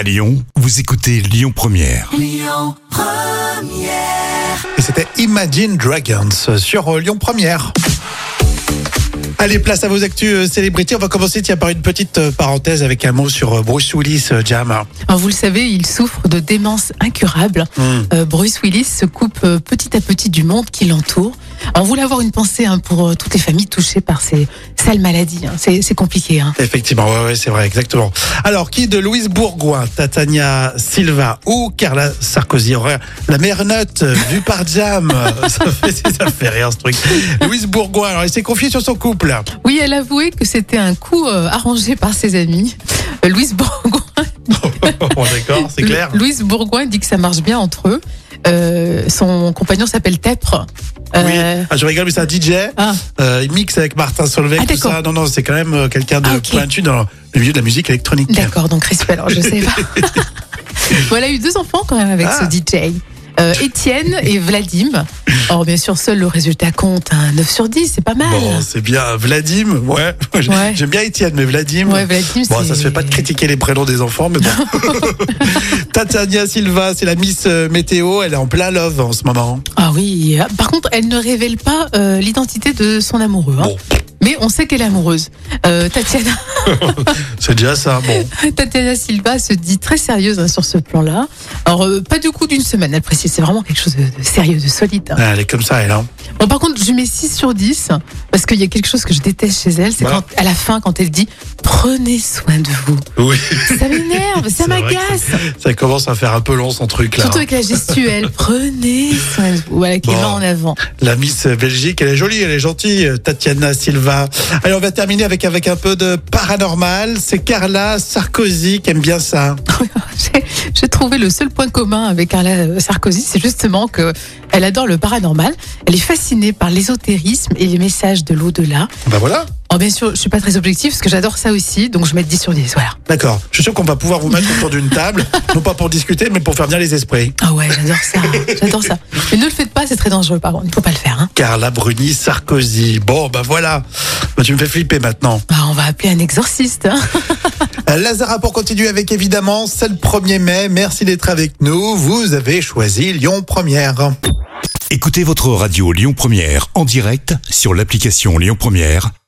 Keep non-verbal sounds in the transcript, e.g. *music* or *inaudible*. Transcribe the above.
À Lyon, vous écoutez Lyon Première. Et c'était Imagine Dragons sur euh, Lyon Première. Allez, place à vos actus euh, célébrités. On va commencer tiens, par une petite euh, parenthèse avec un mot sur euh, Bruce Willis, euh, Jam. Alors, vous le savez, il souffre de démence incurable. Mm. Euh, Bruce Willis se coupe euh, petit à petit du monde qui l'entoure. On voulait avoir une pensée hein, pour euh, toutes les familles touchées par ces sales maladies. hein. C'est c'est compliqué. Hein. Effectivement, ouais, ouais, c'est vrai, exactement. Alors, qui de Louise Bourgoin, Tatania Silva ou Carla Sarkozy aurait la meilleure note vue par Jam *laughs* ça, fait, ça fait rire ce truc. Louise Bourgoin, alors, elle s'est confiée sur son couple. Oui, elle avouait que c'était un coup euh, arrangé par ses amis. Euh, Louise Bourgoin, bon, *laughs* d'accord, c'est clair. Louise Bourgoin dit que ça marche bien entre eux. Euh, son compagnon s'appelle Tepre. Oui, Euh, ah, je rigole, mais c'est un DJ. ah, Euh, il mixe avec Martin Solveig, Ah, tout ça. Non, non, c'est quand même euh, quelqu'un de Ah, ok. pointu dans le milieu de la musique électronique. D'accord, donc respect, alors je sais pas. *laughs* Bon, elle a eu deux enfants quand même avec Ah. ce DJ. Euh, Étienne et Vladim. Or, bien sûr, seul le résultat compte. Un 9 sur 10, c'est pas mal. Bon, c'est bien. Vladim, ouais. *laughs* Ouais. J'aime bien Étienne, mais Vladim. ouais, Vladim, Bon, ça se fait pas de critiquer les prénoms des enfants, mais bon. *laughs* Tatiana Silva, c'est la Miss euh, Météo. Elle est en plein love en ce moment. Ah oui. Par contre, elle ne révèle pas euh, l'identité de son amoureux. hein. Bon, Mais on sait qu'elle est amoureuse. Euh, Tatiana, *laughs* c'est déjà ça. Bon. Tatiana Silva se dit très sérieuse hein, sur ce plan-là. Alors, euh, pas du coup d'une semaine, elle précise. C'est vraiment quelque chose de, de sérieux, de solide. hein. Ah, Elle est comme ça, elle. Hein. Bon, par contre, je mets 6 sur 10 parce qu'il y a quelque chose que je déteste chez elle. C'est Voilà. quand, à la fin, quand elle dit prenez soin de vous. Oui. Ça m'énerve, ça *laughs* C'est vrai que m'agace. Ça commence à faire un peu long son truc là. Surtout avec la gestuelle. *laughs* Prenez soin de vous. Voilà, qui Bon. met en avant. La Miss Belgique, elle est jolie, elle est gentille, Tatiana Silva. Allez, on va terminer avec, avec un peu de paranormal. C'est Carla Sarkozy qui aime bien ça. *laughs* J'ai- J'ai trouvé le seul point commun avec Carla Sarkozy, c'est justement que elle adore le paranormal. Elle est fascinée par l'ésotérisme et les messages de l'au-delà. Ben voilà. Oh, bien sûr, je suis pas très objective parce que j'adore ça aussi, donc je mets 10 sur 10. Voilà. D'accord. Je suis sûr qu'on va pouvoir vous mettre autour d'une table, *laughs* non pas pour discuter, mais pour faire bien les esprits. Ah ouais, j'adore ça. J'adore ça. Mais ne le faites pas, c'est très dangereux, par contre. Il faut pas le faire. Hein. Carla Bruni Sarkozy. Bon, ben voilà. Ben, tu me fais flipper maintenant. Bah, on va appeler un exorciste. Hein. *laughs* Euh, Lazara pour continuer avec évidemment, c'est le 1er mai. Merci d'être avec nous. Vous avez choisi Lyon Première. Écoutez votre radio Lyon Première en direct sur l'application Lyon Première,